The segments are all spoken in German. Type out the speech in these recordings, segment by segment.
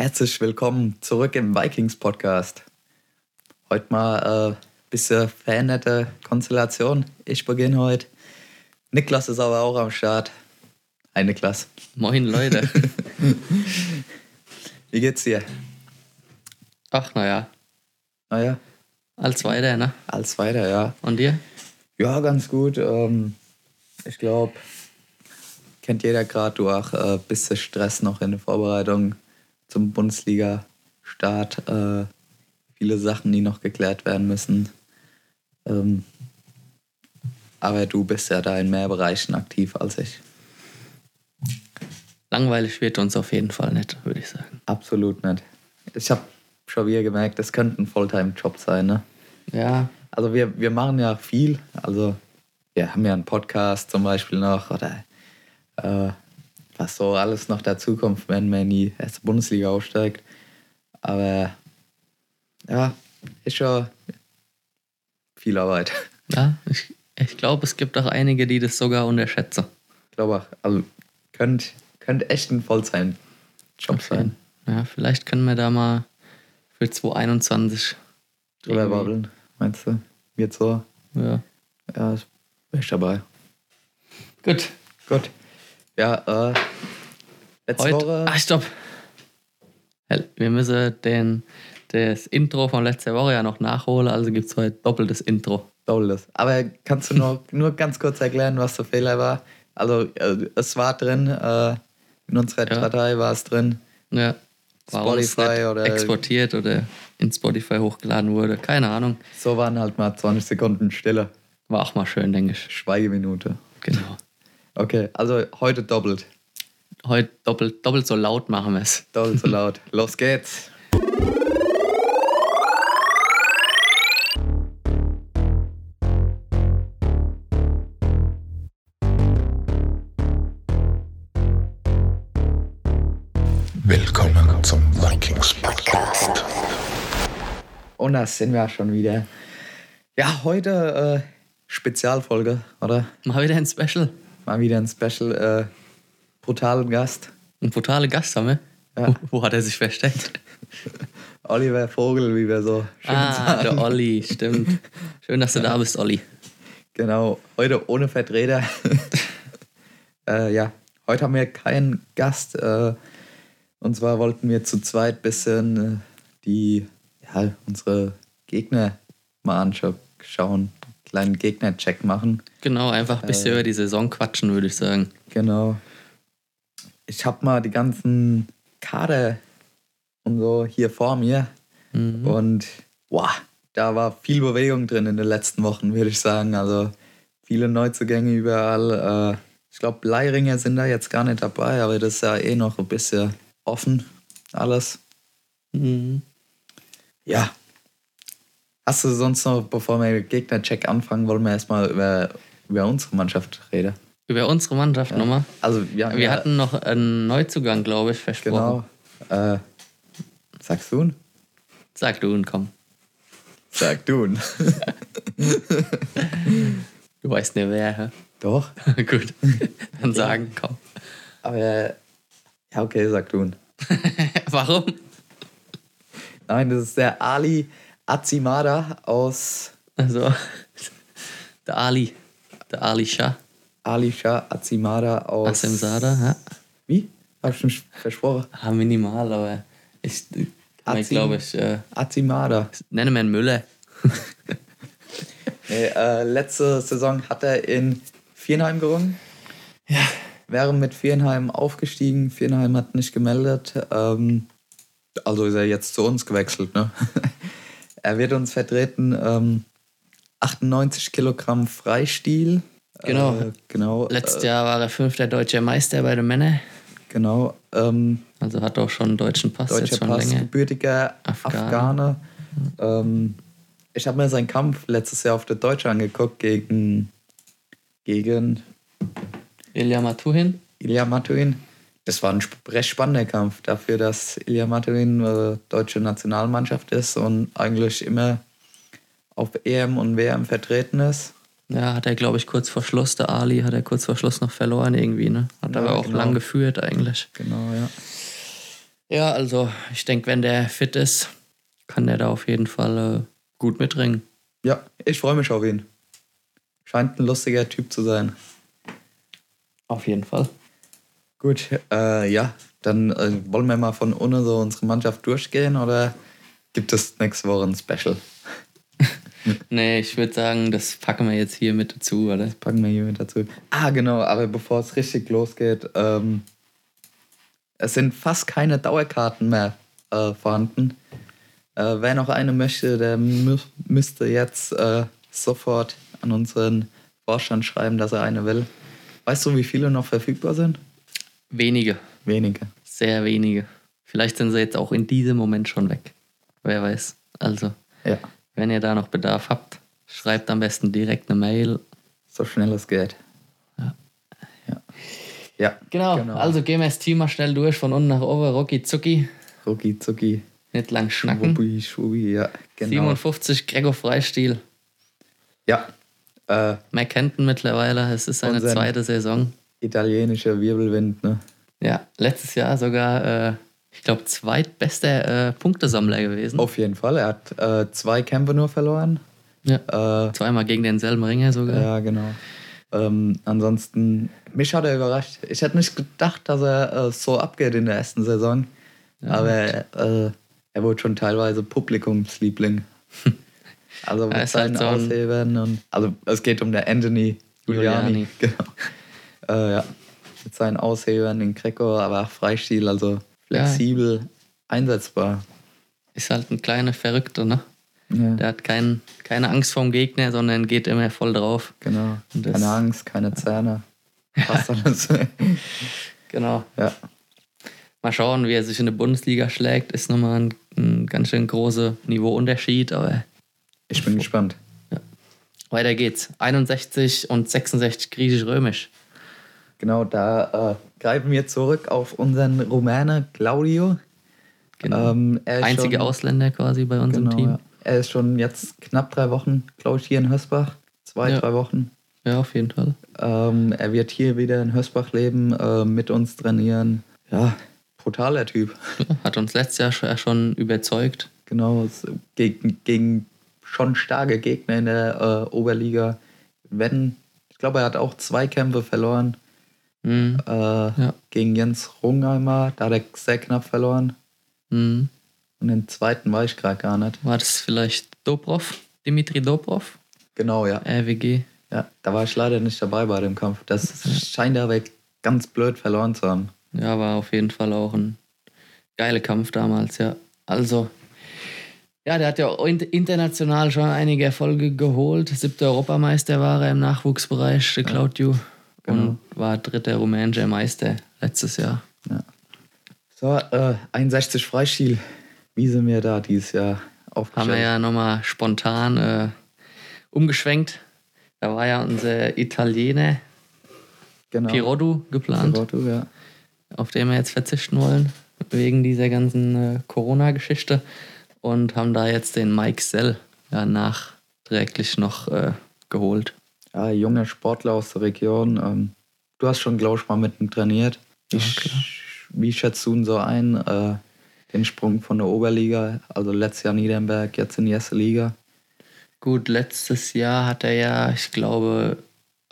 Herzlich willkommen zurück im Vikings Podcast. Heute mal ein äh, bisschen veränderte Konstellation. Ich beginne heute. Niklas ist aber auch am Start. Hi Niklas. Moin Leute. Wie geht's dir? Ach, naja. Naja. Als weiter, ne? Als weiter, ja. Und dir? Ja, ganz gut. Ähm, ich glaube, kennt jeder gerade, du auch ein äh, bisschen Stress noch in der Vorbereitung zum Bundesliga-Start. Äh, viele Sachen, die noch geklärt werden müssen. Ähm, aber du bist ja da in mehr Bereichen aktiv als ich. Langweilig wird uns auf jeden Fall nicht, würde ich sagen. Absolut nicht. Ich habe schon wieder gemerkt, das könnte ein Fulltime-Job sein, ne? Ja. Also wir, wir machen ja viel. Also wir haben ja einen Podcast zum Beispiel noch oder äh, was so alles noch dazukommt, wenn man in die erste Bundesliga aufsteigt. Aber ja, ist schon viel Arbeit. Ja, ich, ich glaube, es gibt auch einige, die das sogar unterschätzen. Ich glaube auch. Also könnte könnt echt ein Vollzeit-Job okay. sein. Ja, vielleicht können wir da mal für 2021 drüber babbeln, meinst du? Wird so? Ja. Ja, ich dabei. Gut. Gut. Ja, äh, letzte Heute, Woche. Ach, stopp. Wir müssen den, das Intro von letzter Woche ja noch nachholen, also gibt es heute doppeltes Intro. Doppeltes. Aber kannst du noch nur ganz kurz erklären, was der Fehler war? Also, äh, es war drin, äh, in unserer ja. Datei war es drin. Ja. Warum Spotify oder. Exportiert oder in Spotify hochgeladen wurde, keine Ahnung. So waren halt mal 20 Sekunden Stille. War auch mal schön, denke ich. Schweigeminute. Genau. Okay, also heute doppelt. Heute doppelt, doppelt so laut machen wir es. Doppelt so laut. Los geht's. Willkommen zum Vikings Podcast. Und da sind wir schon wieder. Ja, heute äh, Spezialfolge, oder? Mal wieder ein Special. Mal wieder ein Special. Äh, brutalen Gast. Ein brutaler Gast haben wir? Ja. Wo, wo, hat er sich versteckt? Oliver Vogel, wie wir so schön ah, sagen. der Olli, stimmt. Schön, dass du ja. da bist, Olli. Genau, heute ohne Vertreter. äh, ja, heute haben wir keinen Gast. Äh, und zwar wollten wir zu zweit ein bisschen äh, die, ja, unsere Gegner mal anschauen kleinen Gegner-Check machen. Genau, einfach ein bisschen äh, über die Saison quatschen, würde ich sagen. Genau. Ich habe mal die ganzen Kader und so hier vor mir. Mhm. Und wow, da war viel Bewegung drin in den letzten Wochen, würde ich sagen. Also viele Neuzugänge überall. Äh, ich glaube, Leiringer sind da jetzt gar nicht dabei, aber das ist ja eh noch ein bisschen offen, alles. Mhm. Ja, Hast du sonst noch, bevor wir Gegner-Check anfangen, wollen wir erstmal über, über unsere Mannschaft reden? Über unsere Mannschaft ja. nochmal? Also, ja, wir ja. hatten noch einen Neuzugang, glaube ich, versprochen. Genau. Äh, sagst du ihn? Sag du ihn, komm. Sag du ihn. du weißt nicht wer, hä? Doch. Gut. Dann sagen, komm. Aber ja, okay, sag du ihn. Warum? Nein, das ist der Ali Azimada aus. Also, der Ali. Der Ali Shah. Ali Shah Azimada aus. Asemsada, ja. Wie? Hab ich schon versprochen. Ah, minimal, aber ich, ich glaube, ich. Äh, Azimada. Nenne man Müller. nee, äh, letzte Saison hat er in Vierenheim gerungen. Ja. Wäre mit Vierenheim aufgestiegen. Vierenheim hat nicht gemeldet. Ähm, also ist er jetzt zu uns gewechselt, ne? Er wird uns vertreten. Ähm, 98 Kilogramm Freistil. Genau. Äh, genau. Letztes äh, Jahr war er fünfter deutscher Meister bei den Männern. Genau. Ähm, also hat auch schon einen deutschen Pass deutscher jetzt schon Pass, länger. gebürtiger Afghaner. Afghaner. Ähm, ich habe mir seinen Kampf letztes Jahr auf der Deutsche angeguckt gegen gegen Ilya Matuhin. Ilya Matuhin das war ein recht spannender Kampf dafür, dass Ilya Maturin äh, deutsche Nationalmannschaft ist und eigentlich immer auf EM und WM vertreten ist. Ja, hat er, glaube ich, kurz vor Schluss, der Ali, hat er kurz vor Schluss noch verloren irgendwie, ne? Hat ja, aber auch genau. lang geführt eigentlich. Genau, ja. Ja, also ich denke, wenn der fit ist, kann der da auf jeden Fall äh, gut mitringen. Ja, ich freue mich auf ihn. Scheint ein lustiger Typ zu sein. Auf jeden Fall. Gut, äh, ja, dann äh, wollen wir mal von ohne so unsere Mannschaft durchgehen oder gibt es nächste Woche ein Special? nee, ich würde sagen, das packen wir jetzt hier mit dazu, oder? Das packen wir hier mit dazu. Ah, genau, aber bevor es richtig losgeht, ähm, es sind fast keine Dauerkarten mehr äh, vorhanden. Äh, wer noch eine möchte, der mü müsste jetzt äh, sofort an unseren Vorstand schreiben, dass er eine will. Weißt du, wie viele noch verfügbar sind? Wenige. Wenige. Sehr wenige. Vielleicht sind sie jetzt auch in diesem Moment schon weg. Wer weiß. Also, ja. wenn ihr da noch Bedarf habt, schreibt am besten direkt eine Mail. So schnell es geht. Ja. Ja. ja genau. genau. Also gehen wir das Team mal schnell durch, von unten nach oben. Rocky Zucki. Rocky Zucki. Nicht lang schnacken. Schwubi, Schwubi, ja, genau. 57 Gregor Freistil. Ja. Äh, ihn mittlerweile. Es ist seine zweite Saison. Italienischer Wirbelwind, ne? Ja, letztes Jahr sogar, äh, ich glaube, zweitbester äh, Punktesammler gewesen. Auf jeden Fall. Er hat äh, zwei Kämpfe nur verloren. Ja. Äh, Zweimal gegen denselben Ringer sogar. Ja, genau. Ähm, ansonsten, mich hat er überrascht. Ich hätte nicht gedacht, dass er äh, so abgeht in der ersten Saison. Ja, Aber äh, er wurde schon teilweise Publikumsliebling. Also mit seinen halt so Aushebern und also es geht um der Anthony Giuliani. Genau. Äh, ja. Mit seinen Aushebern in Greco, aber auch Freistil, also flexibel ja. einsetzbar. Ist halt ein kleiner Verrückter, ne? Ja. Der hat kein, keine Angst vorm Gegner, sondern geht immer voll drauf. Genau. keine Angst, keine Zähne. Passt alles. genau. Ja. Mal schauen, wie er sich in der Bundesliga schlägt. Ist nochmal ein, ein ganz schön großer Niveauunterschied, aber. Ich bin gespannt. Ja. Weiter geht's. 61 und 66 griechisch-römisch. Genau, da äh, greifen wir zurück auf unseren Rumäne Claudio. Genau. Ähm, Einzige schon, Ausländer quasi bei unserem genau, Team. Ja. Er ist schon jetzt knapp drei Wochen, glaube ich, hier in Hösbach. Zwei, ja. drei Wochen. Ja, auf jeden Fall. Ähm, er wird hier wieder in Hösbach leben, äh, mit uns trainieren. Ja, brutaler Typ. Hat uns letztes Jahr schon überzeugt. Genau, gegen, gegen schon starke Gegner in der äh, Oberliga. Wenn, ich glaube, er hat auch zwei Kämpfe verloren. Mhm. Äh, ja. Gegen Jens Rungheimer, da hat er sehr knapp verloren. Mhm. Und den zweiten weiß ich gerade gar nicht. War das vielleicht Dobrov? Dimitri Dobrov? Genau, ja. RWG. Ja, da war ich leider nicht dabei bei dem Kampf. Das ja. scheint aber ganz blöd verloren zu haben. Ja, war auf jeden Fall auch ein geiler Kampf damals, ja. Also, ja, der hat ja international schon einige Erfolge geholt. Siebter Europameister war er im Nachwuchsbereich, der Claudio. Genau. Und war dritter rumänischer Meister letztes Jahr. Ja. So, äh, 61 Freistil. Wie sind wir da dieses Jahr aufgestellt? Haben wir ja nochmal spontan äh, umgeschwenkt. Da war ja unser Italiener genau. Pirotto geplant. Pirotto, ja auf den wir jetzt verzichten wollen, wegen dieser ganzen äh, Corona-Geschichte. Und haben da jetzt den Mike Sell ja, nachträglich noch äh, geholt. Ja, junger Sportler aus der Region. Ähm, du hast schon, glaube ich, mal mit ihm trainiert. Ich, ja, wie schätzt du ihn so ein? Äh, den Sprung von der Oberliga, also letztes Jahr Niedernberg, jetzt in die erste Liga? Gut, letztes Jahr hat er ja, ich glaube,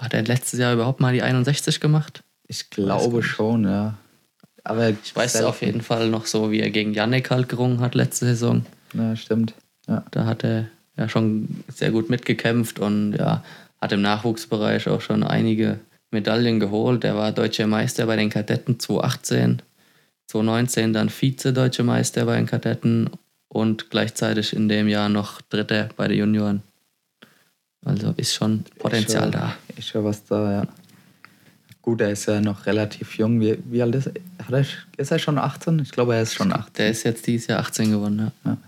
hat er letztes Jahr überhaupt mal die 61 gemacht? Ich glaube schon, ja. Aber ich weiß selten. auf jeden Fall noch so, wie er gegen Janek halt gerungen hat letzte Saison. Ja, stimmt. Ja. Da hat er ja schon sehr gut mitgekämpft und ja, hat im Nachwuchsbereich auch schon einige Medaillen geholt. Er war deutscher Meister bei den Kadetten 2018, 2019 dann Vize-Deutscher Meister bei den Kadetten und gleichzeitig in dem Jahr noch Dritter bei den Junioren. Also ist schon Potenzial ist schon, da. Ist schon was da, ja. Gut, er ist ja noch relativ jung. Wie, wie alt ist er? Ist er schon 18? Ich glaube, er ist schon 18. Der ist jetzt dieses Jahr 18 geworden, ja. ja.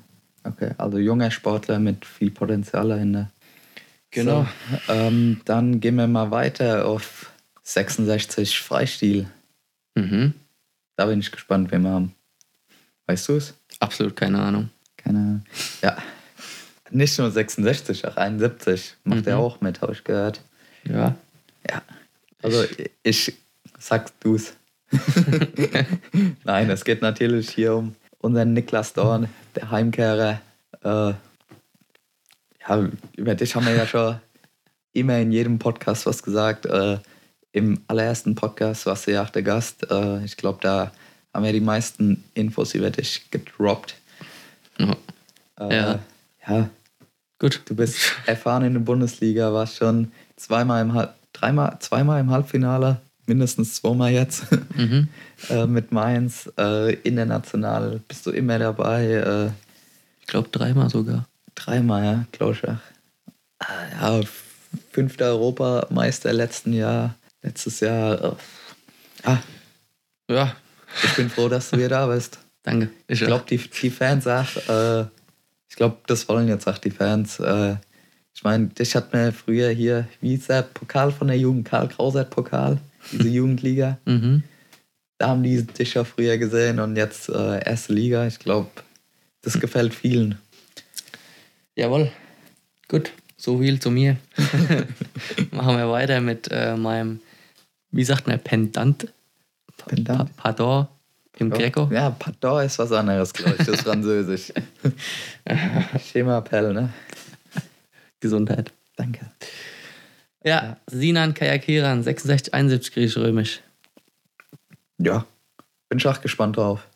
Okay, also junger Sportler mit viel Potenzial dahinter. Genau. So, ähm, dann gehen wir mal weiter auf 66 Freistil. Mhm. Da bin ich gespannt, wen wir haben. Weißt du es? Absolut keine Ahnung. Keine Ahnung. Ja. Nicht nur 66, auch 71 macht mhm. er auch mit, habe ich gehört. Ja. Ja. Also ich, sag du's. Nein, es geht natürlich hier um unseren Niklas Dorn, der Heimkehrer. Äh, ja, über dich haben wir ja schon immer in jedem Podcast was gesagt. Äh, Im allerersten Podcast warst du ja auch der Gast. Äh, ich glaube, da haben wir die meisten Infos über dich gedroppt. Ja. Äh, Ja. ja, Gut. du bist erfahren in der Bundesliga, warst schon zweimal im, Halb- dreimal, zweimal im Halbfinale, mindestens zweimal jetzt. Mhm. äh, mit Mainz, äh, international bist du immer dabei. Äh, Ich glaube dreimal sogar. Dreimal, ja, glaube ich. auch. Ah, Ja, fünfter Europameister letzten Jahr, letztes Jahr. Äh, ah, Ja, ich bin froh, dass du wieder da bist. danke. Ich glaube, die, die Fans auch, äh, ich glaube, das wollen jetzt auch die Fans. Äh, ich meine, dich hat mir früher hier, wie ist der Pokal von der Jugend, Karl Krausert Pokal, diese Jugendliga. Mhm. Da haben die dich ja früher gesehen und jetzt äh, erste Liga. Ich glaube, das gefällt vielen. Jawohl. Gut, so viel zu mir. Machen wir weiter mit äh, meinem, wie sagt man, Pendant? Pendant? Pa Pardon im Greco. Ja, Pardon ist was anderes, glaube ich. Das ist Französisch. Schema Pell, ne? Gesundheit. Danke. Ja, Sinan Kayakiran, 66, 71 griechisch-römisch. Ja, bin ich auch gespannt drauf.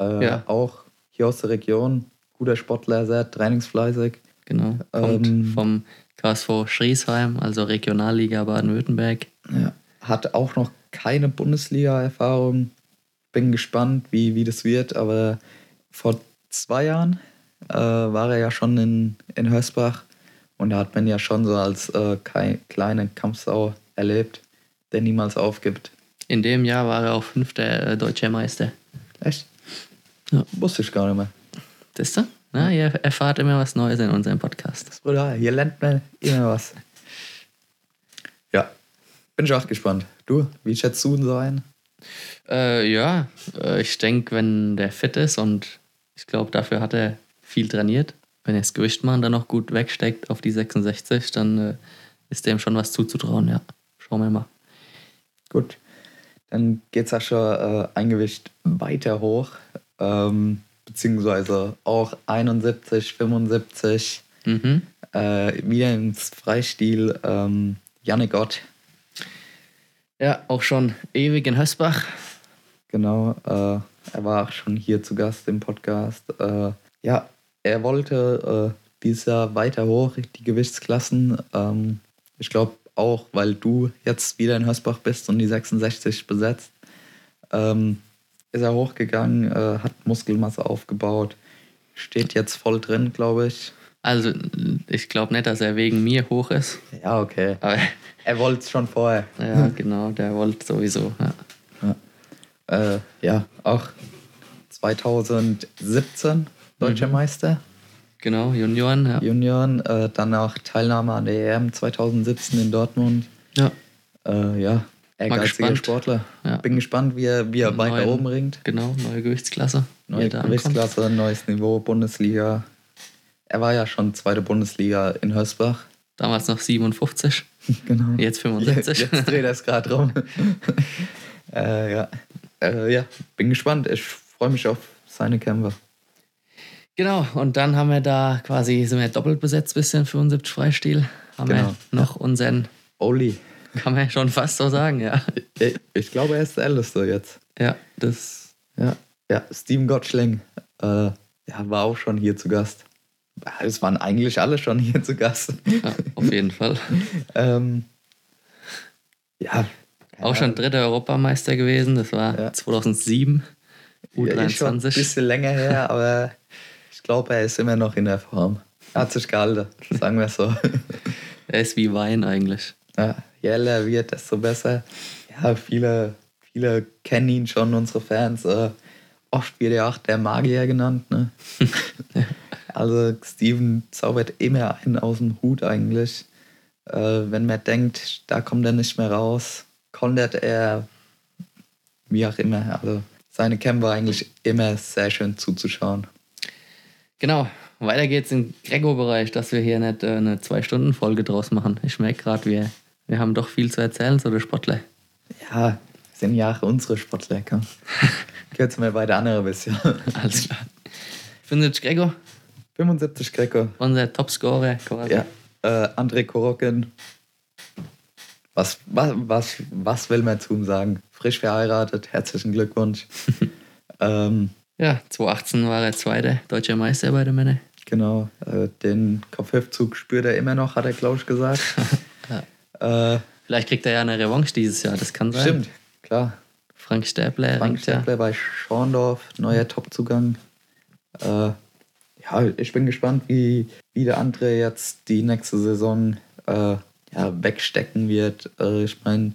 Äh, Ja. Auch hier aus der Region, guter Sportler, sehr trainingsfleißig. Genau. Kommt Ähm. vom KSV Schriesheim, also Regionalliga Baden-Württemberg. Ja. Hat auch noch keine Bundesliga-Erfahrung. Bin gespannt, wie, wie das wird. Aber vor zwei Jahren äh, war er ja schon in, in Hösbach. Und da hat man ja schon so als äh, kleine Kampfsau erlebt, der niemals aufgibt. In dem Jahr war er auch fünfter äh, deutscher Meister. Echt? Ja. Wusste ich gar nicht mehr. Das ist Na, ihr erfahrt immer was Neues in unserem Podcast. Das ist brutal. Hier lernt man immer was. Ja, bin ich auch gespannt. Du, wie schätzt du ihn so ein? Äh, ja, äh, ich denke, wenn der fit ist und ich glaube, dafür hat er viel trainiert. Wenn er das Gewicht machen dann noch gut wegsteckt auf die 66, dann äh, ist dem schon was zuzutrauen, ja. Schauen wir mal. Gut. Dann geht es auch schon äh, ein Gewicht weiter hoch. Ähm, beziehungsweise auch 71, 75. Mhm. Äh, wieder ins Freistil. Ähm, Jannik Ott, Ja, auch schon ewig in Hösbach. genau. Äh, er war auch schon hier zu Gast im Podcast. Äh, ja, er wollte äh, dieses Jahr weiter hoch, die Gewichtsklassen. Ähm, ich glaube auch, weil du jetzt wieder in Hösbach bist und die 66 besetzt, ähm, ist er hochgegangen, äh, hat Muskelmasse aufgebaut, steht jetzt voll drin, glaube ich. Also, ich glaube nicht, dass er wegen mir hoch ist. Ja, okay. Aber Er wollte es schon vorher. ja, genau, der wollte sowieso. Ja. Äh, ja, auch 2017 deutscher Mhm. Meister, Genau, Junioren, ja. Junioren, äh, dann auch Teilnahme an der EM 2017 in Dortmund. ja. Äh, ja, ehrgeiziger. Sportler. Ja. Bin gespannt, wie er, wie er weiter Neuen- oben ringt. Genau, neue Gewichtsklasse. Neue. Gewichtsklasse, neues Niveau, Bundesliga. Er war ja schon zweite Bundesliga in Hösbach. Damals noch 57, Genau. jetzt 75. Jetzt, jetzt dreht er es gerade rum. äh, ja. Äh, ja, bin gespannt. Ich freue mich auf seine Kämpfe. Genau, und dann haben wir da quasi, sind wir doppelt besetzt bisschen, 75 Freistil. Haben Genau. wir noch unseren, Oli. Kann man schon fast so sagen, ja. Ich, ich glaube, er ist der Älteste jetzt. Ja, das, Ja, ja Steven Gottschling äh, ja, war auch schon hier zu Gast. Es waren eigentlich alle schon hier zu Gast. ja, auf jeden Fall. ähm, ja. Auch schon dritter Europameister gewesen, das war Ja. 2007, Ja, ist schon ein U23. bisschen länger her, aber ich glaube, er ist immer noch in der Form. Hat sich gehalten, sagen wir so. Er ist wie Wein eigentlich. Ja, je älter er wird, desto besser. Ja, viele, viele kennen ihn schon, unsere Fans. Äh, oft wird er auch der Magier genannt. Ne? also Steven zaubert immer einen aus dem Hut eigentlich. Äh, wenn man denkt, da kommt er nicht mehr raus, kontert er wie auch immer. Also seine Kämpfe eigentlich immer sehr schön zuzuschauen. Genau, weiter geht's im Greco-Bereich, dass wir hier nicht äh, eine Zwei-Stunden-Folge draus machen. Ich merke gerade, wir, wir haben doch viel zu erzählen, so der Sportler. Ja, Zehn Jahre unsere Sportler, komm. Gehört mir bei der anderen bisschen. Alles klar. 75 Gregor, 75 Greco. unser Topscorer quasi. Ja. Äh, André Korokin. Was, was, was, was will man zu ihm sagen? Frisch verheiratet, herzlichen Glückwunsch. ähm, Ja, 2018 war er Zweiter deutscher Meister bei den Männern. genau, äh, den Kopf-Hüft-Zug spürt er immer noch, hat er, glaube ich, gesagt. äh, Vielleicht kriegt er ja eine Revanche dieses Jahr, das kann sein. stimmt, klar. Frank Stäbler Frank ringt ja. Bei Schorndorf, neuer Topzugang. Äh, ja, ich bin gespannt, wie, wie der andere jetzt die nächste Saison äh, ja, wegstecken wird. Äh, ich meine,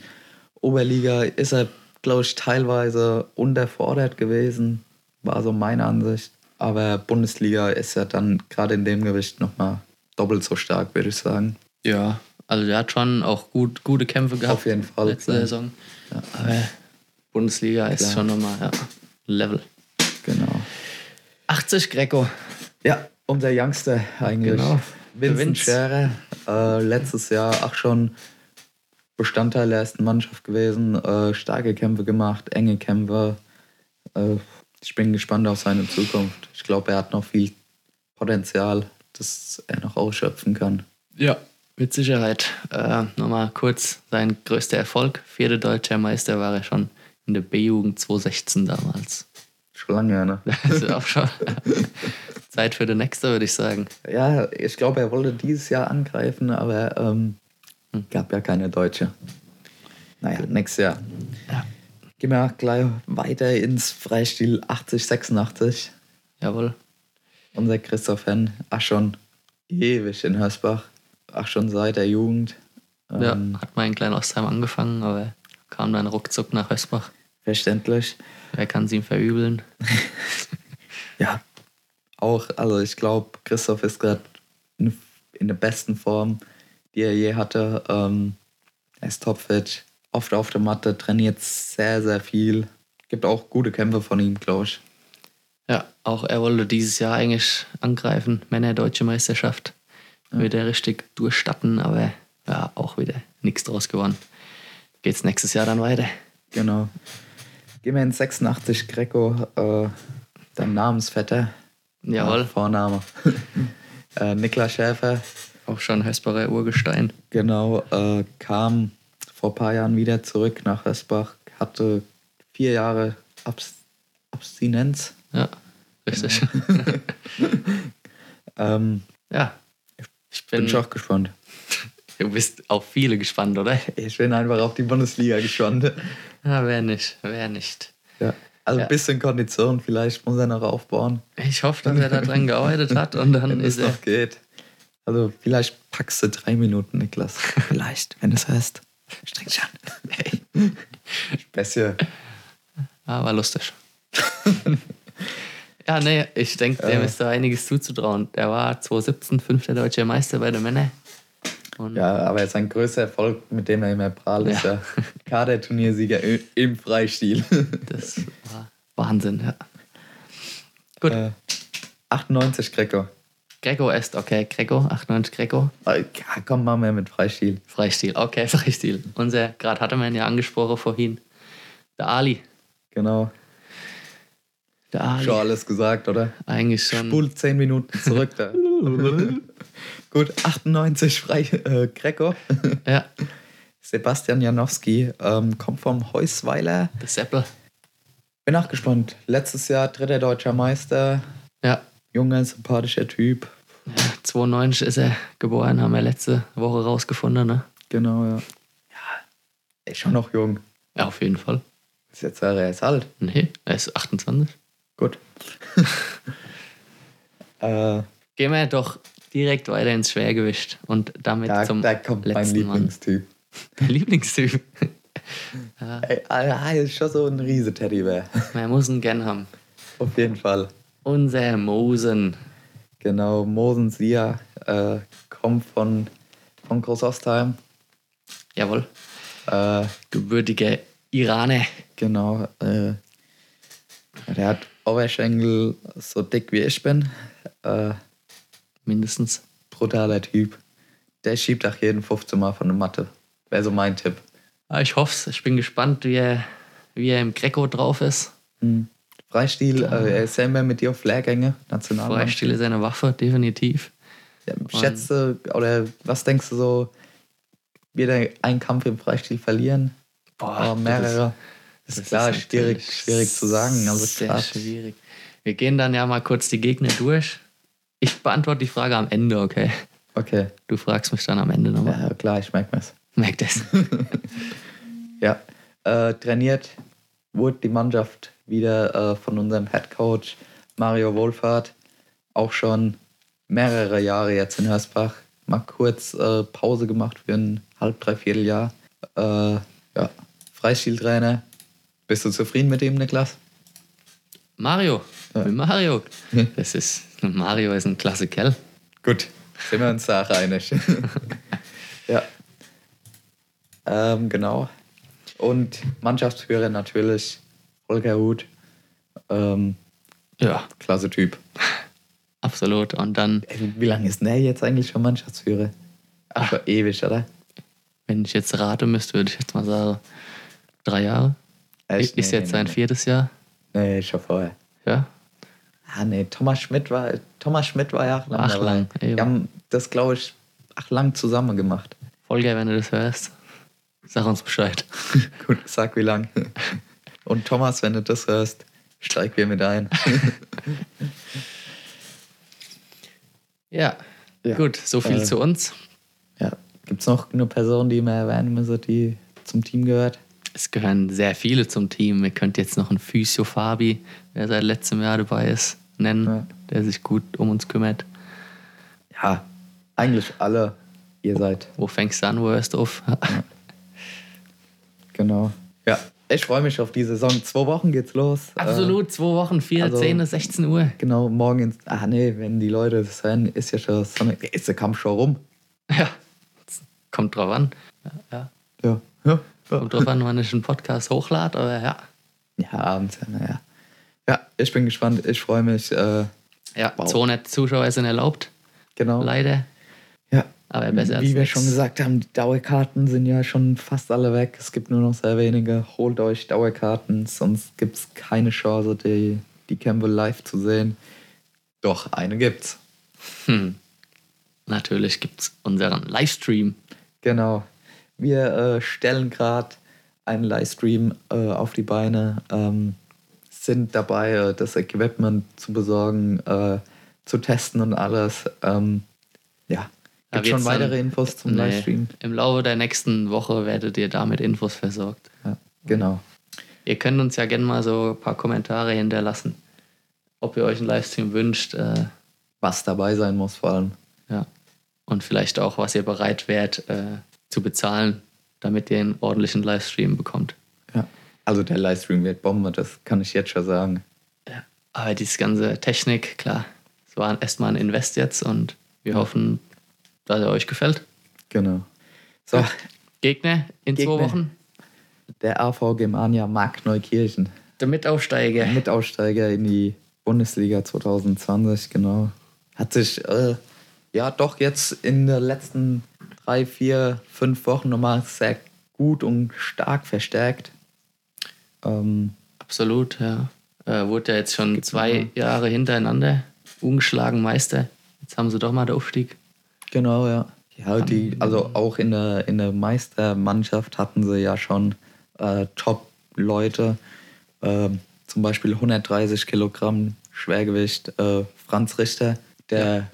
Oberliga ist er, glaube ich, teilweise unterfordert gewesen, war so meine Ansicht. Aber Bundesliga ist ja dann gerade in dem Gewicht nochmal doppelt so stark, würde ich sagen. Ja, also der hat schon auch gut, gute Kämpfe gehabt. Auf jeden Fall, Letzte klar. Saison. Aber Bundesliga ist Klar. schon nochmal ja, Level. Genau. 80 Greco. Ja, unser Youngster eigentlich. Genau. Vincent Vince. Scherer, äh, letztes Jahr auch schon Bestandteil der ersten Mannschaft gewesen, äh, starke Kämpfe gemacht, enge Kämpfe. Äh, ich bin gespannt auf seine Zukunft. Ich glaube, er hat noch viel Potenzial, das er noch ausschöpfen kann. Ja. Mit Sicherheit. Äh, Nochmal kurz sein größter Erfolg. Vierte deutscher Meister war er schon in der B-Jugend 2016 damals. Schon lange, ne? Das ist auch schon Zeit für den nächste, würde ich sagen. Ja, ich glaube, er wollte dieses Jahr angreifen, aber ähm, gab ja keine Deutsche. Naja, nächstes Jahr. Ja. Gehen wir gleich weiter ins Freistil 8086. Jawohl. Unser Christoph Henn, ach schon ewig in Hösbach, ach schon seit der Jugend. Ja, Ähm, hat mal in Klein-Ostheim angefangen, aber kam dann ruckzuck nach Hösbach. Verständlich. Wer kann es ihm verübeln? Ja, auch, also ich glaube, Christoph ist gerade in, in der besten Form, die er je hatte. Ähm, er ist topfit, oft auf der Matte, trainiert sehr, sehr viel. Gibt auch gute Kämpfe von ihm, glaube ich. Ja, auch er wollte dieses Jahr eigentlich angreifen, Männer Deutsche Meisterschaft. Wieder richtig durchstatten, aber ja, auch wieder nichts draus gewonnen. Geht's nächstes Jahr dann weiter? Genau. Gehen wir in 86 Greco, äh, dein Namensvetter. Jawohl, Vorname. äh, Niklas Schäfer, auch schon Hösbacher Urgestein. genau, äh, kam vor ein paar Jahren wieder zurück nach Hösbach, hatte vier Jahre Abs Abstinenz. Ja, richtig. Ähm, ja, bin bin, schon auch gespannt. du bist auf viele gespannt, oder? Ich bin einfach auf die Bundesliga gespannt. Ja, wer nicht, wer nicht. Ja. Also Ja. ein bisschen Kondition, vielleicht muss er noch aufbauen, Ich hoffe, dass er daran gearbeitet hat und dann wenn es ist er. noch geht. Also vielleicht packst du drei Minuten, Niklas. Vielleicht, wenn es hast. Streng dich an. Hey. Späßchen. Ah, war lustig. ja, nee, ich denke, dem Äh. ist da einiges zuzutrauen. Der war 2017 fünfter deutscher Meister bei den Männern. Und Ja, aber sein größter Erfolg, mit dem er immer prahlt, ist Ja. der Kaderturniersieger im Freistil. das war Wahnsinn, ja. Gut, Äh, 98 Greco. Greco ist okay. Greco, 98 Greco. Äh, Ja, komm, machen wir mit Freistil. Freistil, okay, Freistil. Unser, gerade hatte man ja angesprochen vorhin, der Ali. Genau. Schon alles gesagt, oder? Eigentlich schon. Spult 10 Minuten zurück da. Gut, 98 Frei äh, Greco. Ja, Sebastian Janowski ähm, kommt vom Heusweiler. der Seppel. Bin auch gespannt. Letztes Jahr dritter deutscher Meister. Ja, Junger, sympathischer Typ. ja 92 ist er geboren, haben wir letzte Woche rausgefunden, ne? Genau, ja. Ja, ist schon noch jung. Ja, auf jeden Fall. Ist jetzt wäre er ist alt. Nee, er ist 28. Gut. äh, Gehen wir doch direkt weiter ins Schwergewicht und damit da, zum da kommt mein letzten Mann. Lieblingstyp. Mein Lieblingstyp. Ey, ist schon so ein riese Teddybär. Man muss ihn gern haben. Auf jeden Fall. Unser Mosen. Genau, Mosen Sia äh, kommt von, von Großostheim. Jawohl. Äh, Gebürtiger Iraner. genau. Äh, der hat Oberschenkel so dick wie ich bin. Äh, Mindestens. brutaler Typ. Der schiebt auch jeden 15 Mal von der Matte. Wäre so mein Tipp. Ja, ich hoffe es. Ich bin gespannt, wie er wie er im Greco drauf ist. Mhm. Freistil, äh, er ist immer mit dir auf Lehrgänge, Nationalmannschaft. Freistil ist eine Waffe, definitiv. Ja, schätze, oder was denkst du so, wird er einen Kampf im Freistil verlieren? Boah, Oder mehrere? Das ist klar, schwierig, schwierig zu sagen. Also sehr klar. schwierig. Wir gehen dann ja mal kurz die Gegner durch. Ich beantworte die Frage am Ende, okay? Okay, Du fragst mich dann am Ende nochmal. ja, klar, ich merke mir's. Merk das. Ja, äh, trainiert wurde die Mannschaft wieder äh, von unserem Head Coach Mario Wohlfahrt. Auch schon mehrere Jahre jetzt in Hörsbach. Mal kurz äh, Pause gemacht für ein halb, dreiviertel Jahr. Äh, ja, Freistiltrainer. Bist du zufrieden mit ihm, Niklas? Mario. Ja. Mit Mario. Das ist, Mario ist ein klasse Kerl. Gut, sind wir uns da einig. ja. Ähm, genau. Und Mannschaftsführer natürlich Holger Huth. Ähm, Ja, klasse Typ. absolut. Und dann, Ey, Wie lange ist der jetzt eigentlich schon Mannschaftsführer? Ach, schon ewig, oder? wenn ich jetzt rate müsste, würde ich jetzt mal sagen, drei Jahre. Echt? ist Nee, jetzt nee, sein nee. viertes Jahr. Nee, schon vorher. Ja, Ah, nee, Thomas Schmidt war, Thomas Schmidt war ja auch lang Ach, dabei. Wir haben das, glaube ich, ach, lang zusammen gemacht. Volker, wenn du das hörst, sag uns Bescheid. Gut, sag wie lang. Und Thomas, wenn du das hörst, steig wir mit ein. Ja, Ja. gut, so viel Äh, zu uns. ja. Gibt es noch eine Person, die wir erwähnen müssen, die zum Team gehört? Es gehören sehr viele zum Team. Ihr könnt jetzt noch einen Physio Fabi, der seit letztem Jahr dabei ist, nennen, Ja. der sich gut um uns kümmert. Ja, eigentlich alle. Ihr seid. Wo fängst du an, wo hörst du auf? Genau. Ja, ich freue mich auf die Saison. Zwei Wochen geht's los. Äh, Absolut, zwei Wochen, 4, also- 10, 16 Uhr. genau, morgen ins. Ah, nee, wenn die Leute das hören, ist ja schon Sonne. Ist der Kampf schon rum? Ja, kommt drauf an. Ja, ja. Ja. Ja, Kommt drauf an, wann ich einen Podcast hochlade, aber ja. ja abends, ja, naja. Ja, ich bin gespannt. Ich freue mich. Äh, Ja, Wow. 200 Zuschauer sind erlaubt, genau. leider. Ja. Aber besser als Wie wir nix. schon gesagt haben, die Dauerkarten sind ja schon fast alle weg. Es gibt nur noch sehr wenige. Holt euch Dauerkarten, sonst gibt es keine Chance, die, die Kämpfe live zu sehen. Doch, eine gibt's. Hm. Natürlich gibt es unseren Livestream. Genau. Wir äh, stellen gerade einen Livestream äh, auf die Beine, ähm, sind dabei, äh, das Equipment zu besorgen, äh, zu testen und alles. Ähm, ja, gibt schon wird's dann- weitere Infos zum Nee, Livestream. Im Laufe der nächsten Woche werdet ihr damit Infos versorgt. Ja, genau. Ihr könnt uns ja gerne mal so ein paar Kommentare hinterlassen, ob ihr euch einen Livestream wünscht. Äh, Was dabei sein muss vor allem. ja. Und vielleicht auch, was ihr bereit wärt äh, zu bezahlen, damit ihr einen ordentlichen Livestream bekommt. Ja. Also der Livestream wird Bombe, das kann ich jetzt schon sagen. Aber diese ganze Technik, klar, es war erstmal ein Invest jetzt und wir hoffen, dass er euch gefällt. Genau. So, Gegner in Gegner. zwei Wochen. der AV Germania Mark Neukirchen. Der Mitaufsteiger. Mitaufsteiger in die Bundesliga 2020, genau. Hat sich äh, ja doch jetzt in den letzten drei, vier, fünf Wochen nochmal sehr gut und stark verstärkt. Ähm, Absolut, ja. Äh, wurde ja jetzt schon zwei noch? Jahre hintereinander ungeschlagen Meister. Jetzt haben sie doch mal den Aufstieg. genau, ja. Ja, die, also auch in der, in der Meistermannschaft hatten sie ja schon äh, Top-Leute. Ähm, zum Beispiel 130 Kilogramm Schwergewicht äh, Franz Richter, der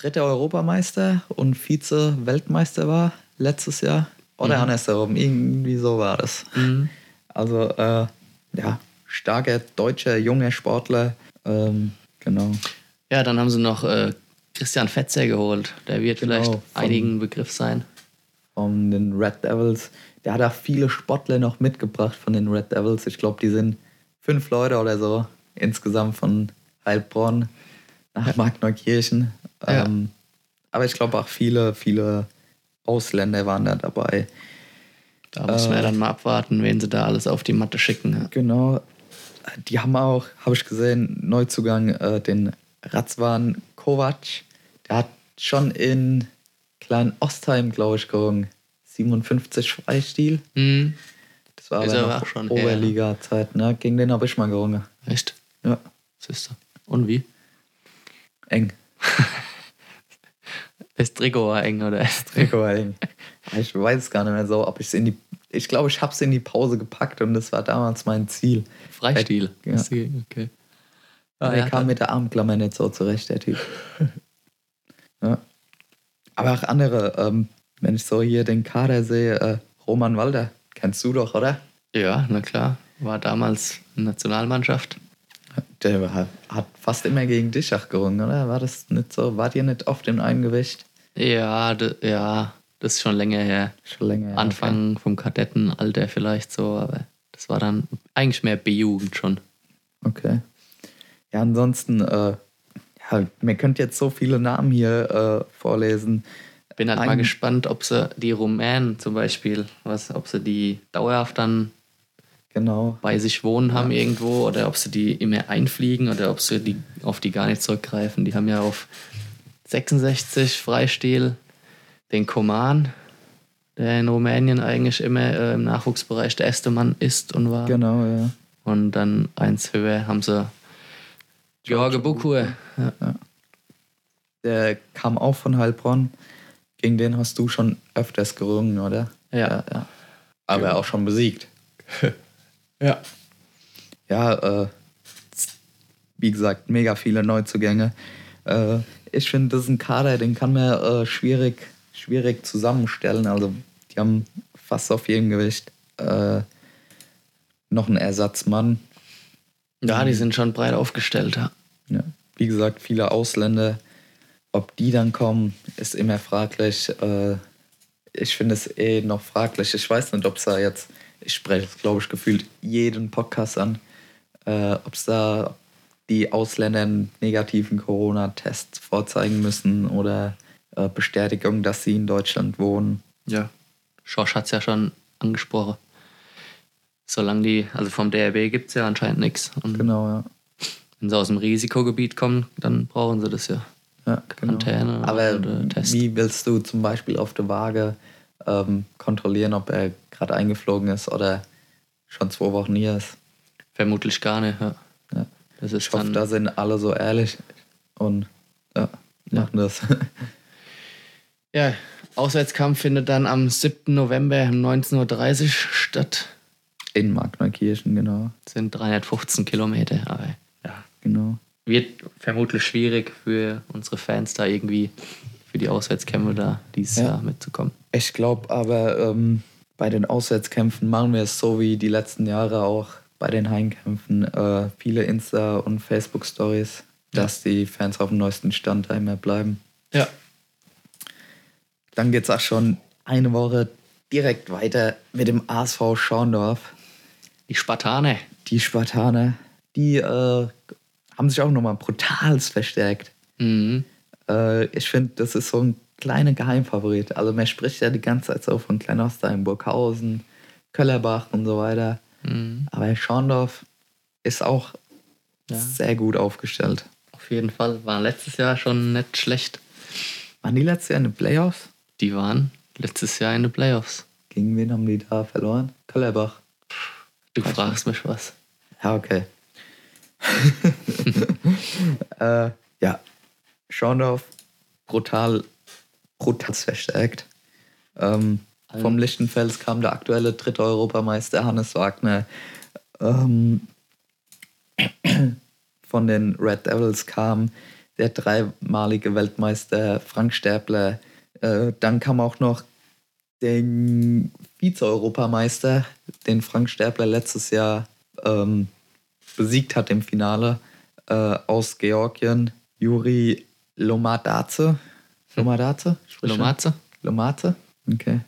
dritte Europameister und Vize-Weltmeister war letztes Jahr. Oder Mhm. andersherum, irgendwie so war das. Mhm. Also, äh, ja, starker deutscher, junger Sportler. Ähm, genau. Ja, dann haben sie noch äh, Christian Fetzer geholt. Der wird Genau, vielleicht einigen ein Begriff sein. von den Red Devils. Der hat auch viele Sportler noch mitgebracht von den Red Devils. Ich glaube, die sind fünf Leute oder so insgesamt von Heilbronn nach Magneukirchen. Ja. Ähm, aber ich glaube auch viele, viele Ausländer waren da dabei. Da müssen wir Äh. dann mal abwarten, wen sie da alles auf die Matte schicken. Ja. Genau. Die haben auch, habe ich gesehen, Neuzugang, äh, den Razvan Kovac. Der hat schon in Klein Ostheim, glaube ich, gerungen. 57 Freistil. Mhm. Das war Ist aber noch auch schon? Oberliga-Zeit, ne? Gegen den habe ich mal gerungen. Echt? Ja, Siehst du. Und wie? eng. Das Trikot war eng, oder? Trikot war eng. Ich weiß es gar nicht mehr so, ob ich es in die. Ich glaube, ich habe es in die Pause gepackt und das war damals mein Ziel. Freistil. Ja. Okay. Ah, der ja, kam mit der Armklammer nicht so zurecht, der Typ. ja. Aber auch andere, ähm, wenn ich so hier den Kader sehe, äh, Roman Walder, kennst du doch, oder? ja, na klar. War damals Nationalmannschaft. Der hat, hat fast immer gegen dich auch gerungen, oder? War das nicht so? Wart ihr nicht oft im Eingewicht? Ja, ja, das ist schon länger her. Schon länger. her, Anfang vom Kadettenalter vielleicht so, aber das war dann eigentlich mehr B-Jugend schon. Okay. okay. Ja, ansonsten, äh, ja, mir könnt jetzt so viele Namen hier äh, vorlesen. Bin halt Ein- mal gespannt, ob sie die Rumänen zum Beispiel, was, ob sie die dauerhaft dann Genau. bei sich wohnen haben irgendwo oder ob sie die immer einfliegen oder ob sie die, auf die gar nicht zurückgreifen. Die haben ja auf 66 Freistil den Koman, der in Rumänien eigentlich immer äh, im Nachwuchsbereich der erste Mann ist und war. Genau, ja. Und dann eins höher haben sie George Bukur. Ja. Der kam auch von Heilbronn. Gegen den hast du schon öfters gerungen, oder? Ja. ja. Aber auch schon besiegt. ja. Ja, äh, wie gesagt, mega viele Neuzugänge. Äh, ich finde, das ist ein Kader, den kann man äh, schwierig, schwierig zusammenstellen. Also, die haben fast auf jedem Gewicht äh, noch einen Ersatzmann. Ja, die sind schon breit aufgestellt. Ja. Ja. Wie gesagt, viele Ausländer. Ob die dann kommen, ist immer fraglich. Äh, ich finde es eh noch fraglich. Ich weiß nicht, ob es da jetzt, ich spreche es, glaube ich, gefühlt jeden Podcast an, äh, ob es da die Ausländer einen negativen Corona-Test vorzeigen müssen oder äh, Bestätigung, dass sie in Deutschland wohnen. ja. Schorsch hat es ja schon angesprochen. Solange die, also vom DRB gibt es ja anscheinend nichts. Genau, ja. wenn sie aus dem Risikogebiet kommen, dann brauchen sie das ja. Ja, Quarantäne genau. Aber oder Test. wie willst du zum Beispiel auf der Waage ähm, kontrollieren, ob er gerade eingeflogen ist oder schon zwei Wochen hier ist? Vermutlich gar nicht, ja. Ja. Das ist Ich hoffe, da sind alle so ehrlich und ja, machen das. ja, Auswärtskampf findet dann am 7. November um 19.30 Uhr statt. In Magneukirchen, genau. Das sind 315 Kilometer, aber ja, genau. wird vermutlich schwierig für unsere Fans da irgendwie für die Auswärtskämpfe da dieses Ja. Jahr mitzukommen. Ich glaube aber, ähm, bei den Auswärtskämpfen machen wir es so wie die letzten Jahre auch bei den Heimkämpfen. Äh, viele Insta- und Facebook-Stories, dass die Fans auf dem neuesten Stand immer bleiben. Ja. Dann geht es auch schon eine Woche direkt weiter mit dem ASV Schorndorf. Die Spartaner. Die Spartaner, die äh, haben sich auch nochmal brutal verstärkt. Mhm. Äh, ich finde, das ist so ein kleiner Geheimfavorit. Also man spricht ja die ganze Zeit so von Kleinostheim, Burghausen, Köllerbach und so weiter. Mhm. Aber Schorndorf ist auch Ja. sehr gut aufgestellt. Auf jeden Fall. War letztes Jahr schon nicht schlecht. Waren die letztes Jahr in den Playoffs? Die waren letztes Jahr in den Playoffs. Gegen wen haben die da verloren? Köllerbach. Du Weiß fragst mich was. Ja, okay. äh, ja, Schorndorf brutal, brutal verstärkt. Ähm, Vom Lichtenfels kam der aktuelle dritte Europameister Hannes Wagner. Ähm, von den Red Devils kam der dreimalige Weltmeister Frank Stäbler. Äh, dann kam auch noch den Vize-Europameister, den Frank Stäbler letztes Jahr ähm, besiegt hat im Finale äh, aus Georgien, Juri Lomadaze. Lomadaze? Lomatze? Lomate? Okay.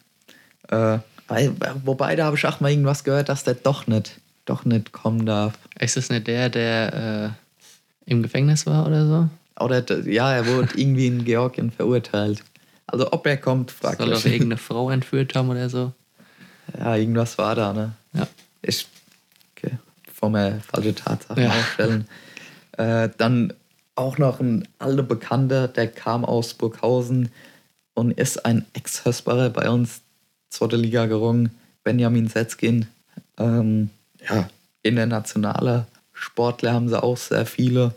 Äh, weil, wobei, da habe ich auch mal irgendwas gehört, dass der doch nicht, doch nicht kommen darf. Ist das nicht der, der äh, im Gefängnis war oder so? Oder ja, er wurde irgendwie in Georgien verurteilt. Also ob er kommt, Soll doch fraglich. irgendeine Frau entführt haben oder so? Ja, irgendwas war da, ne? Ja. Ich, okay, bevor wir falsche Tatsachen Ja. aufstellen. Äh, dann auch noch ein alter Bekannter, der kam aus Burghausen und ist ein Ex-Hösbarer bei uns zweite Liga gerungen. Benjamin Setzkin. Ähm, ja, internationale Sportler haben sie auch sehr viele.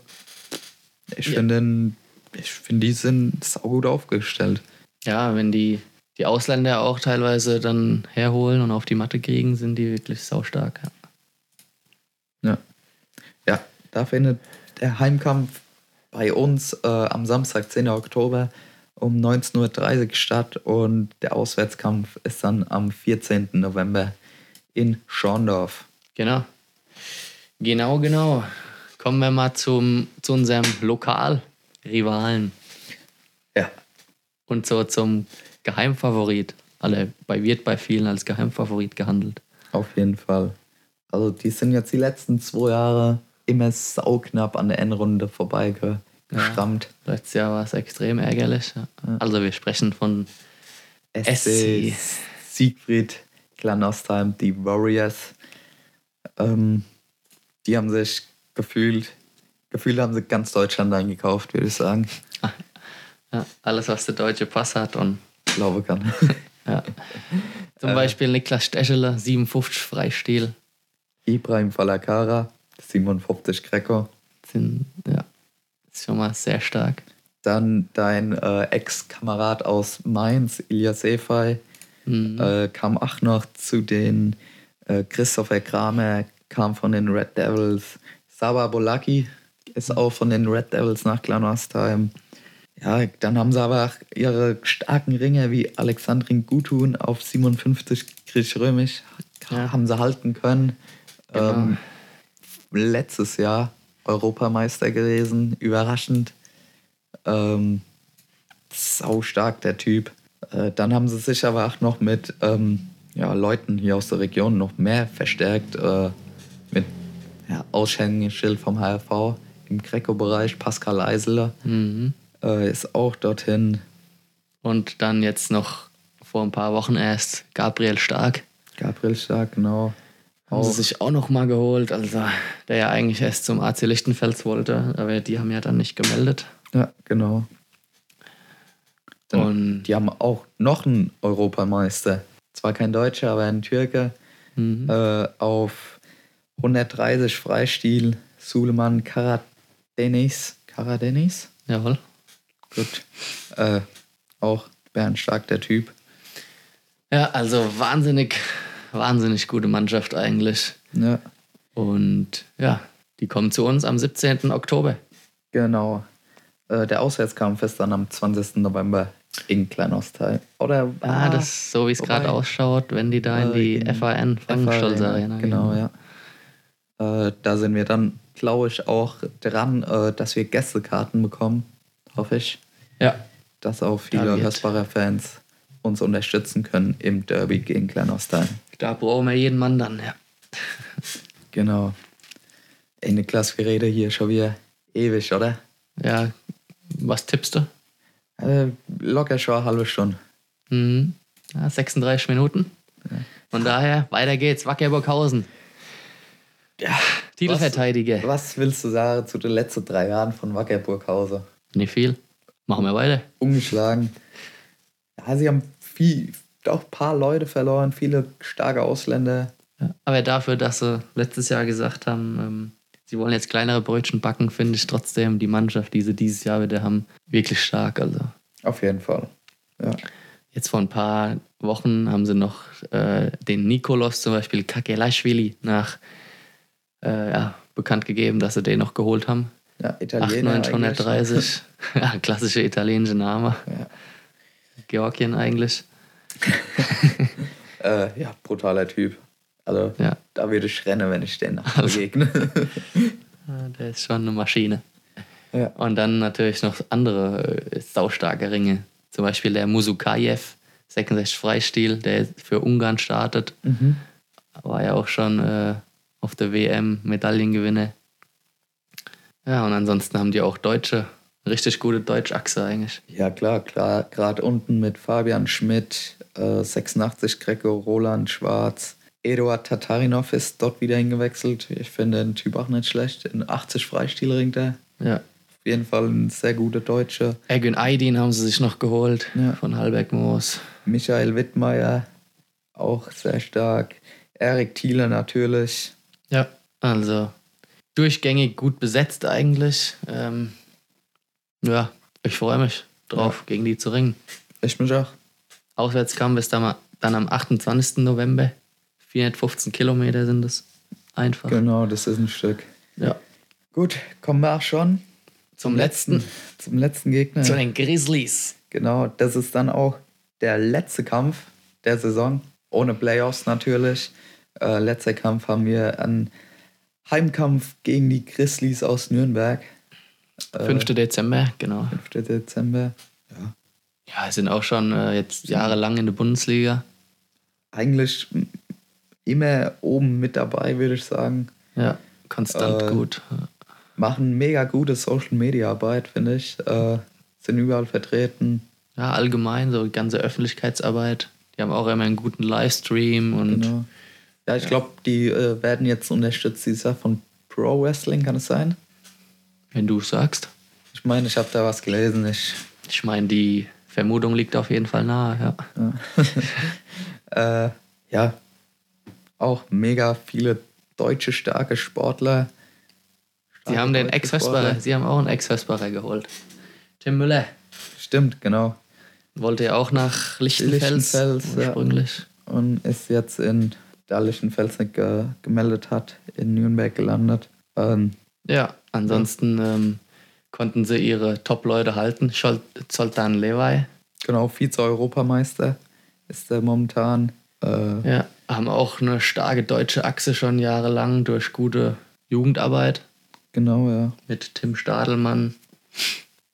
Ich Ja. finde, ich finde, die sind saugut aufgestellt. Ja, wenn die, die Ausländer auch teilweise dann herholen und auf die Matte kriegen, sind die wirklich saustark. Ja. Ja. Ja, da findet der Heimkampf bei uns äh, am Samstag, 10. Oktober um 19.30 Uhr statt und der Auswärtskampf ist dann am 14. November in Schorndorf. Genau. Genau, genau. Kommen wir mal zum, zu unserem Lokalrivalen Ja, und so zum Geheimfavorit. Alle bei wird bei vielen als Geheimfavorit gehandelt. auf jeden Fall. Also die sind jetzt die letzten zwei Jahre immer sauknapp an der Endrunde vorbeigeschrammt. Letztes Jahr war es extrem ärgerlich. Ja. Also wir sprechen von SC SC. Siegfried Klanostheim, die Warriors. Ähm, die haben sich gefühlt, gefühlt haben sie ganz Deutschland eingekauft, würde ich sagen. ja, alles, was der deutsche Pass hat. Und Glaube kann. ja. Zum Beispiel Niklas Stecheler, 57 Freistil. Ibrahim Falakara, 57 Greco. Sind, ja, ist schon mal sehr stark. Dann dein äh, Ex-Kamerad aus Mainz, Ilias Efei, Mhm. äh, kam auch noch zu den äh, Christopher Kramer, kam von den Red Devils. Saba Bolaki ist auch von den Red Devils nach Glanostheim. Ja, dann haben sie aber auch ihre starken Ringer wie Alexandrin Gutun auf 57 griechisch-römisch Ja. haben sie halten können. Genau. Ähm, letztes Jahr Europameister gewesen, überraschend. Ähm, sau stark der Typ. Äh, dann haben sie sich aber auch noch mit ähm, ja, Leuten hier aus der Region noch mehr verstärkt. Äh, mit ja, Aushängeschild vom HRV im Greco-Bereich. Pascal Eiseler Mhm. äh, ist auch dorthin. Und dann jetzt noch vor ein paar Wochen erst Gabriel Stark. Gabriel Stark, genau. Haben sie sich auch noch mal geholt, also der ja eigentlich erst zum AC Lichtenfels wollte, aber die haben ja dann nicht gemeldet. ja, genau. Dann, Und die haben auch noch einen Europameister. Zwar kein Deutscher, aber ein Türke. Mhm. Äh, auf 130 Freistil Suleiman Karadenis. Karadenis? jawohl. Gut. Äh, auch bärenstark der Typ. Ja, also wahnsinnig, wahnsinnig gute Mannschaft eigentlich. Ja, Und ja, die kommen zu uns am 17. Oktober. genau. Äh, der Auswärtskampf ist dann am 20. November in Kleinostheim. Oder Ah, das so wie es gerade ausschaut, wenn die da in Äh, die in FAN Frankenstolz Arena Genau, ja. Äh, da sind wir dann, glaube ich, auch dran, äh, dass wir Gästekarten bekommen. Hoffe ich. Ja. Dass auch Da viele Hörsbacher Fans uns unterstützen können im Derby gegen Kleinostheim. Da brauchen wir jeden Mann dann, ja. Genau. Ey, Niklas, wir reden hier schon wieder ewig, oder? Ja, was tippst du? Äh, locker schon eine halbe Stunde. Mhm. Ja, 36 Minuten. Von daher, weiter geht's. Wacker Burghausen. Ja, Titelverteidiger. Was willst du sagen zu den letzten drei Jahren von Wacker Burghausen? Nicht viel. Machen wir weiter. Ungeschlagen. Ja, sie haben viel, auch ein paar Leute verloren, viele starke Ausländer. Ja. Aber dafür, dass sie letztes Jahr gesagt haben, ähm, sie wollen jetzt kleinere Brötchen backen, finde ich trotzdem die Mannschaft, die sie dieses Jahr wieder haben, wirklich stark. Also Auf jeden Fall. Ja. jetzt vor ein paar Wochen haben sie noch äh, den Nikolos zum Beispiel Kakelashvili nach äh, ja, bekannt gegeben, dass sie den noch geholt haben. Ja, Italiener. 8930. ja, klassische italienische Name. Ja. Georgien eigentlich. Äh, ja, brutaler Typ. Also, Ja. da würde ich rennen, wenn ich den begegne. Ja, Der ist schon eine Maschine. ja. Und dann natürlich noch andere äh, saustarke Ringe. Zum Beispiel der Musukayev, 66 Freistil, der für Ungarn startet. Mhm. War ja auch schon äh, auf der WM Medaillengewinner. Ja, und ansonsten haben die auch Deutsche, richtig gute Deutschachse eigentlich. Ja, klar, klar. Gerade unten mit Fabian Schmidt, äh, 86 Greco, Roland Schwarz. Eduard Tatarinov ist dort wieder hingewechselt. Ich finde den Typ auch nicht schlecht. In 80 Freistil ringt er. Ja. Auf jeden Fall ein sehr guter Deutscher. Ergün Aydin haben sie sich noch geholt Ja. von Halberg Moos. Michael Wittmeier, auch sehr stark. Erik Thiele natürlich. Ja, also durchgängig gut besetzt eigentlich. Ähm, ja, ich freue mich drauf, ja. gegen die zu ringen. Ich mich auch. Auswärtskampf ist dann, dann am 28. November. 415 Kilometer sind es einfach. Genau, das ist ein Stück. Ja. Gut, kommen wir auch schon zum, zum letzten. letzten. Zum letzten Gegner. Zu den Grizzlies. Genau, das ist dann auch der letzte Kampf der Saison. Ohne Playoffs natürlich. Äh, letzter Kampf haben wir einen Heimkampf gegen die Grizzlies aus Nürnberg. 5. Äh, Dezember, genau. 5. Dezember, ja. Ja, sind auch schon äh, jetzt jahrelang in der Bundesliga. Eigentlich immer oben mit dabei, würde ich sagen. Ja, konstant äh, gut. Machen mega gute Social Media Arbeit, finde ich. Äh, sind überall vertreten. Ja, allgemein, so ganze Öffentlichkeitsarbeit. Die haben auch immer einen guten Livestream und. Genau. Ja, ich glaube, die äh, werden jetzt unterstützt dieses Jahr von Pro Wrestling, kann es sein? Wenn du sagst. Ich meine, ich habe da was gelesen. Ich, ich meine, die Vermutung liegt auf jeden Fall nahe, ja. Ja, äh, ja. auch mega viele deutsche starke Sportler. Starke Sie haben den Ex-Vesperer, Sie haben auch einen Ex-Vesperer geholt. Tim Müller. Stimmt, genau. Wollte ja auch nach Lichtenfels, Lichtenfels ursprünglich. Ja. Und ist jetzt in, da Lichtenfels nicht ge gemeldet hat, in Nürnberg gelandet. Ähm, ja, ansonsten. Ähm, konnten sie ihre Top-Leute halten. Zoltan Levi. Genau, Vize-Europameister ist er momentan. Äh, ja, haben auch eine starke deutsche Achse schon jahrelang durch gute Jugendarbeit. Genau, ja. Mit Tim Stadelmann,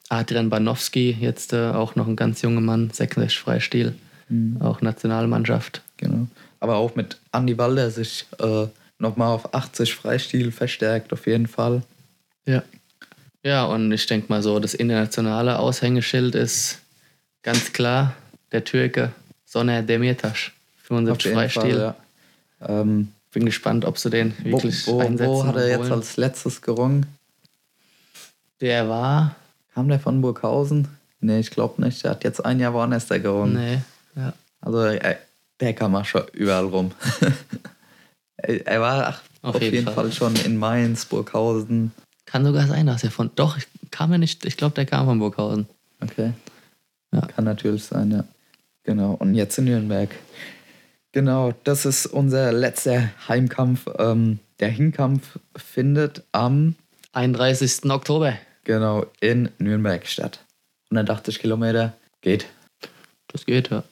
Adrian Banowski, jetzt äh, auch noch ein ganz junger Mann, 66 Freistil, mhm. auch Nationalmannschaft. Genau. Aber auch mit Andy Walder sich äh, nochmal auf 80 Freistil verstärkt, auf jeden Fall. Ja. Ja, und ich denke mal so, das internationale Aushängeschild ist ganz klar der Türke Soner Demirtas, 75 Freistil. Ja. ähm, Bin gespannt, ob sie den wirklich wo, wo, einsetzen. Wo hat er jetzt als letztes gerungen? Der war Kam der von Burghausen? Nee, ich glaube nicht. Der hat jetzt ein Jahr woanders da gewonnen. Nee, ja. Also er, der kam auch schon überall rum. er war ach, auf, auf, jeden, jeden Fall. Fall. schon in Mainz, Burghausen. Kann sogar sein, dass er von. Doch, kam er nicht. Ich glaube, der kam von Burghausen. Okay. Ja. Kann natürlich sein, ja. Genau. Und jetzt in Nürnberg. Genau, das ist unser letzter Heimkampf. Ähm, der Hinkampf findet am 31. Oktober Genau, in Nürnberg statt. 180 Kilometer geht. Das geht, ja.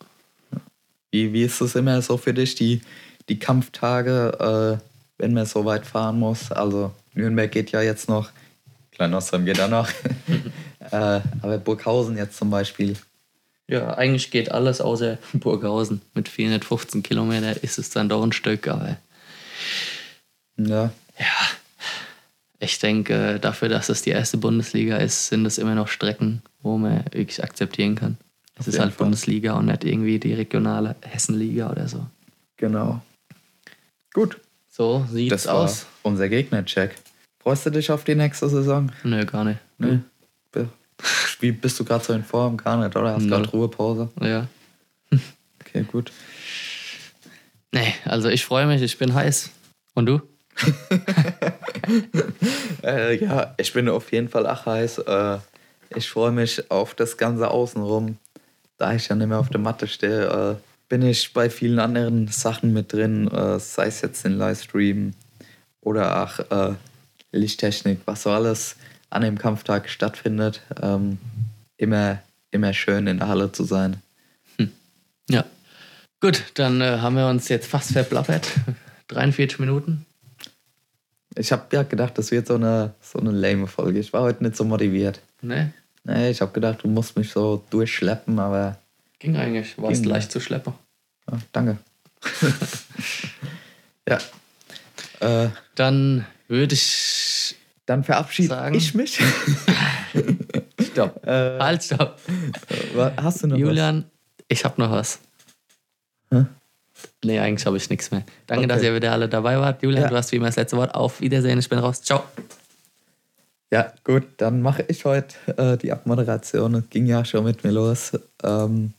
Wie, wie ist das immer so für dich, die, die Kampftage, äh, wenn man so weit fahren muss? Also Nürnberg geht ja jetzt noch, Klein-Ostrom geht auch noch, äh, aber Burghausen jetzt zum Beispiel. Ja, eigentlich geht alles außer Burghausen. Mit 415 Kilometern ist es dann doch ein Stück, aber. Ja. Ja, ich denke, dafür, dass es die erste Bundesliga ist, sind es immer noch Strecken, wo man wirklich akzeptieren kann. Es ist halt Fall. Bundesliga und nicht irgendwie die regionale Hessenliga oder so. Genau. Gut. So sieht's das war aus. Unser Gegner-Check. Freust du dich auf die nächste Saison? Nö, gar nicht. Nö. Wie bist du gerade so in Form? Gar nicht, oder? Hast du gerade Ruhepause? Ja. Okay, gut. Nee, also ich freue mich, ich bin heiß. Und du? äh, ja, ich bin auf jeden Fall auch heiß. Äh, ich freue mich auf das Ganze außenrum. Da ich ja nicht mehr auf der Matte stehe, äh, bin ich bei vielen anderen Sachen mit drin, äh, sei es jetzt den Livestream oder auch äh, Lichttechnik, was so alles an dem Kampftag stattfindet. Ähm, immer, immer schön in der Halle zu sein. Hm. Ja. Gut, dann äh, haben wir uns jetzt fast verplappert. 43 Minuten. Ich habe ja gedacht, das wird so eine, so eine lame Folge. Ich war heute nicht so motiviert. Nee? Nee, ich habe gedacht, du musst mich so durchschleppen, aber. Ging eigentlich. War es leicht zu schleppen. Ja, danke. ja. Äh, Dann würde ich. Dann verabschiede sagen, ich mich. stopp. Äh, halt, stopp. Hast du noch Julian, was? ich habe noch was. Hä? Nee, eigentlich habe ich nichts mehr. Danke, okay. dass ihr wieder alle dabei wart. Julian, ja. du hast wie immer das letzte Wort. Auf Wiedersehen, ich bin raus. Ciao. Ja, gut, dann mache ich heute äh, die Abmoderation. Es ging ja schon mit mir los. Ähm,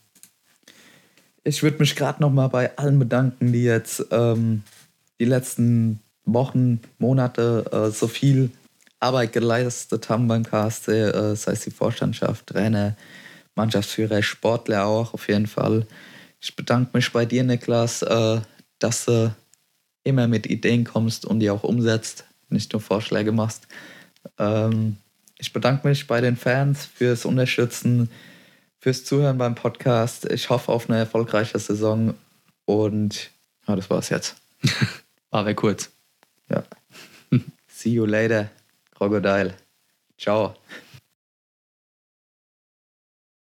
ich würde mich gerade noch mal bei allen bedanken, die jetzt ähm, die letzten Wochen, Monate äh, so viel Arbeit geleistet haben beim KSC, äh, sei es die Vorstandschaft, Trainer, Mannschaftsführer, Sportler auch auf jeden Fall. Ich bedanke mich bei dir, Niklas, äh, dass du immer mit Ideen kommst und die auch umsetzt, nicht nur Vorschläge machst. Ähm, ich bedanke mich bei den Fans fürs Unterstützen, fürs Zuhören beim Podcast. Ich hoffe auf eine erfolgreiche Saison und ja, das war's jetzt. War weg kurz. Ja. See you later, Crocodile. Ciao.